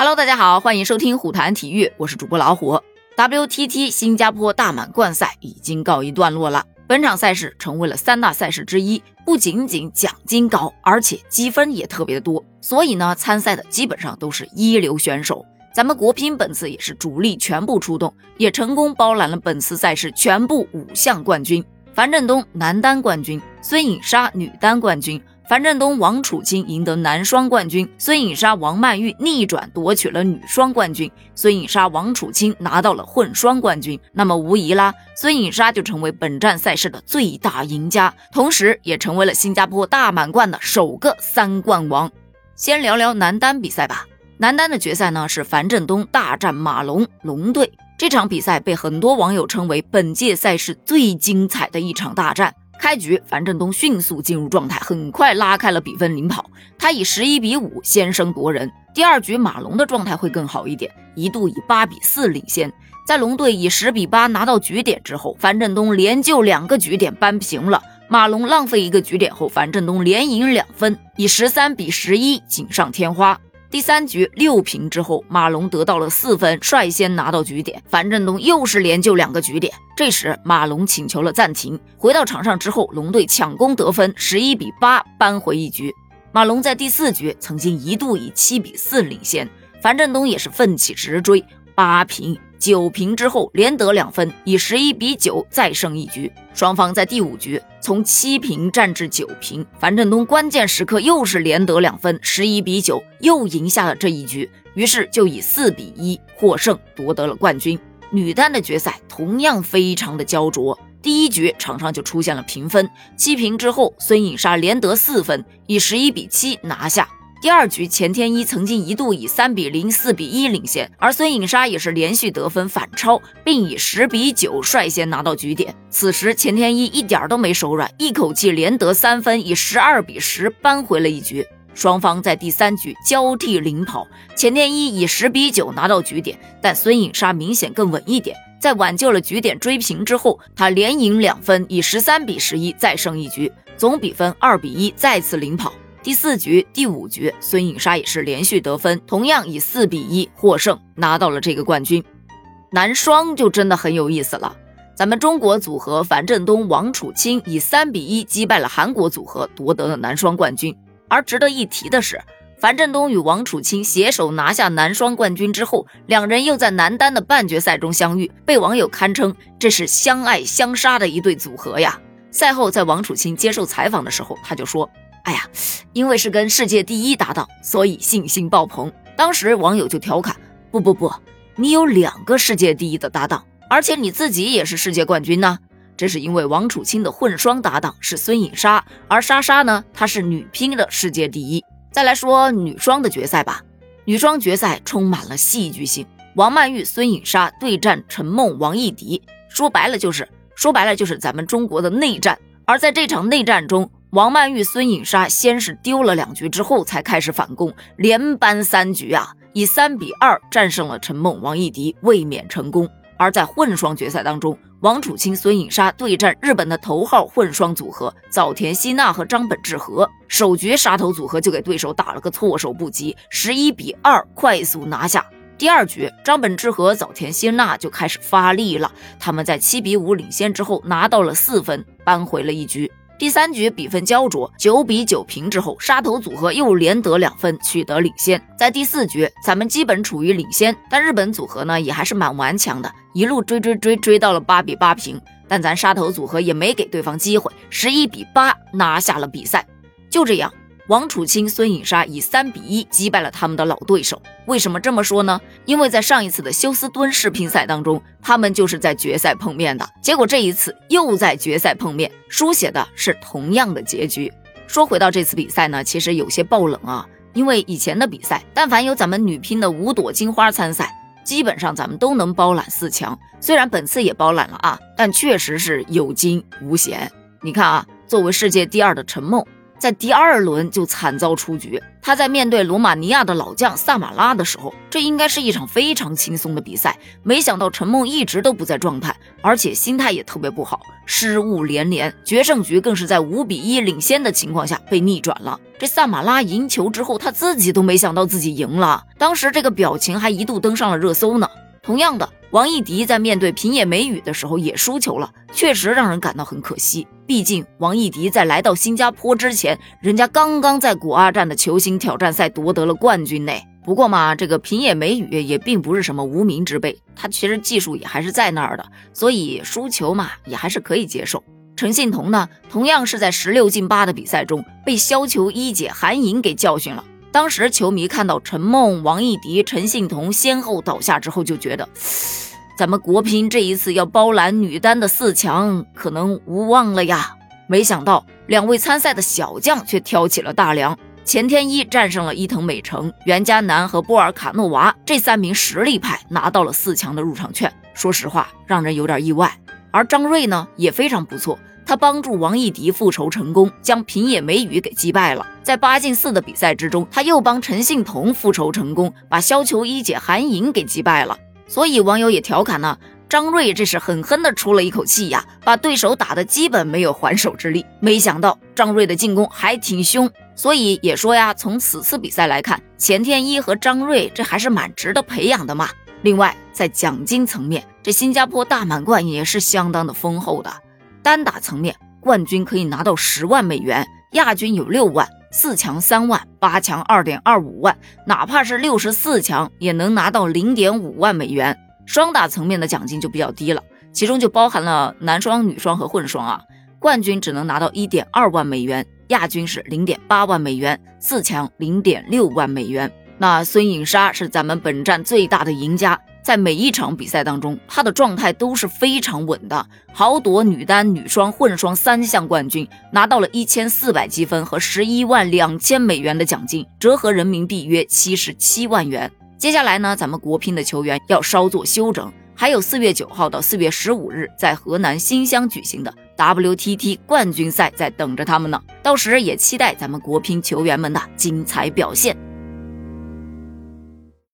Hello，大家好，欢迎收听虎谈体育，我是主播老虎。WTT 新加坡大满贯赛已经告一段落了，本场赛事成为了三大赛事之一，不仅仅奖金高，而且积分也特别的多，所以呢，参赛的基本上都是一流选手。咱们国乒本次也是主力全部出动，也成功包揽了本次赛事全部五项冠军。樊振东男单冠军，孙颖莎女单冠军。樊振东、王楚钦赢得男双冠军，孙颖莎、王曼玉逆转夺取了女双冠军，孙颖莎、王楚钦拿到了混双冠军。那么无疑啦，孙颖莎就成为本站赛事的最大赢家，同时也成为了新加坡大满贯的首个三冠王。先聊聊男单比赛吧。男单的决赛呢是樊振东大战马龙龙队，这场比赛被很多网友称为本届赛事最精彩的一场大战。开局，樊振东迅速进入状态，很快拉开了比分领跑。他以十一比五先声夺人。第二局，马龙的状态会更好一点，一度以八比四领先。在龙队以十比八拿到局点之后，樊振东连救两个局点扳平了。马龙浪费一个局点后，樊振东连赢两分，以十三比十一锦上添花。第三局六平之后，马龙得到了四分，率先拿到局点。樊振东又是连救两个局点。这时马龙请求了暂停。回到场上之后，龙队抢攻得分，十一比八扳回一局。马龙在第四局曾经一度以七比四领先，樊振东也是奋起直追，八平。九平之后连得两分，以十一比九再胜一局。双方在第五局从七平战至九平，樊振东关键时刻又是连得两分，十一比九又赢下了这一局，于是就以四比一获胜夺得了冠军。女单的决赛同样非常的焦灼，第一局场上就出现了平分，七平之后孙颖莎连得四分，以十一比七拿下。第二局，钱天一曾经一度以三比零、四比一领先，而孙颖莎也是连续得分反超，并以十比九率先拿到局点。此时，钱天一一点都没手软，一口气连得三分，以十二比十扳回了一局。双方在第三局交替领跑，钱天一以十比九拿到局点，但孙颖莎明显更稳一点。在挽救了局点追平之后，他连赢两分，以十三比十一再胜一局，总比分二比一再次领跑。第四局、第五局，孙颖莎也是连续得分，同样以四比一获胜，拿到了这个冠军。男双就真的很有意思了，咱们中国组合樊振东、王楚钦以三比一击败了韩国组合，夺得了男双冠军。而值得一提的是，樊振东与王楚钦携手拿下男双冠军之后，两人又在男单的半决赛中相遇，被网友堪称这是相爱相杀的一对组合呀。赛后，在王楚钦接受采访的时候，他就说。哎呀，因为是跟世界第一搭档，所以信心爆棚。当时网友就调侃：“不不不，你有两个世界第一的搭档，而且你自己也是世界冠军呢。”这是因为王楚钦的混双搭档是孙颖莎，而莎莎呢，她是女乒的世界第一。再来说女双的决赛吧，女双决赛充满了戏剧性，王曼玉、孙颖莎对战陈梦、王艺迪，说白了就是说白了就是咱们中国的内战。而在这场内战中，王曼玉、孙颖莎先是丢了两局，之后才开始反攻，连扳三局啊，以三比二战胜了陈梦、王艺迪，卫冕成功。而在混双决赛当中，王楚钦、孙颖莎对战日本的头号混双组合早田希娜和张本智和，首局杀头组合就给对手打了个措手不及，十一比二快速拿下。第二局，张本智和、早田希娜就开始发力了，他们在七比五领先之后拿到了四分，扳回了一局。第三局比分焦灼，九比九平之后，沙头组合又连得两分，取得领先。在第四局，咱们基本处于领先，但日本组合呢也还是蛮顽强的，一路追追追追到了八比八平，但咱沙头组合也没给对方机会，十一比八拿下了比赛。就这样。王楚钦、孙颖莎以三比一击败了他们的老对手。为什么这么说呢？因为在上一次的休斯敦世乒赛当中，他们就是在决赛碰面的。结果这一次又在决赛碰面，书写的是同样的结局。说回到这次比赛呢，其实有些爆冷啊。因为以前的比赛，但凡有咱们女乒的五朵金花参赛，基本上咱们都能包揽四强。虽然本次也包揽了啊，但确实是有惊无险。你看啊，作为世界第二的陈梦。在第二轮就惨遭出局。他在面对罗马尼亚的老将萨马拉的时候，这应该是一场非常轻松的比赛，没想到陈梦一直都不在状态，而且心态也特别不好，失误连连，决胜局更是在五比一领先的情况下被逆转了。这萨马拉赢球之后，他自己都没想到自己赢了，当时这个表情还一度登上了热搜呢。同样的，王艺迪在面对平野美宇的时候也输球了，确实让人感到很可惜。毕竟王艺迪在来到新加坡之前，人家刚刚在古阿站的球星挑战赛夺得了冠军呢。不过嘛，这个平野美宇也并不是什么无名之辈，他其实技术也还是在那儿的，所以输球嘛也还是可以接受。陈幸彤呢，同样是在十六进八的比赛中被削球一姐韩颖给教训了。当时球迷看到陈梦、王艺迪、陈幸彤先后倒下之后，就觉得。咱们国乒这一次要包揽女单的四强，可能无望了呀！没想到两位参赛的小将却挑起了大梁，钱天一战胜了伊藤美诚、袁嘉楠和波尔卡诺娃这三名实力派，拿到了四强的入场券。说实话，让人有点意外。而张睿呢，也非常不错，他帮助王艺迪复仇成功，将平野美宇给击败了。在八进四的比赛之中，他又帮陈幸同复仇成功，把削球一姐韩颖给击败了。所以网友也调侃呢，张睿这是狠狠的出了一口气呀，把对手打的基本没有还手之力。没想到张睿的进攻还挺凶，所以也说呀，从此次比赛来看，钱天一和张睿这还是蛮值得培养的嘛。另外，在奖金层面，这新加坡大满贯也是相当的丰厚的。单打层面，冠军可以拿到十万美元，亚军有六万。四强三万，八强二点二五万，哪怕是六十四强也能拿到零点五万美元。双打层面的奖金就比较低了，其中就包含了男双、女双和混双啊。冠军只能拿到一点二万美元，亚军是零点八万美元，四强零点六万美元。那孙颖莎是咱们本站最大的赢家。在每一场比赛当中，她的状态都是非常稳的，豪夺女单、女双、混双三项冠军，拿到了一千四百积分和十一万两千美元的奖金，折合人民币约七十七万元。接下来呢，咱们国乒的球员要稍作休整，还有四月九号到四月十五日在河南新乡举行的 WTT 冠军赛在等着他们呢，到时也期待咱们国乒球员们的精彩表现。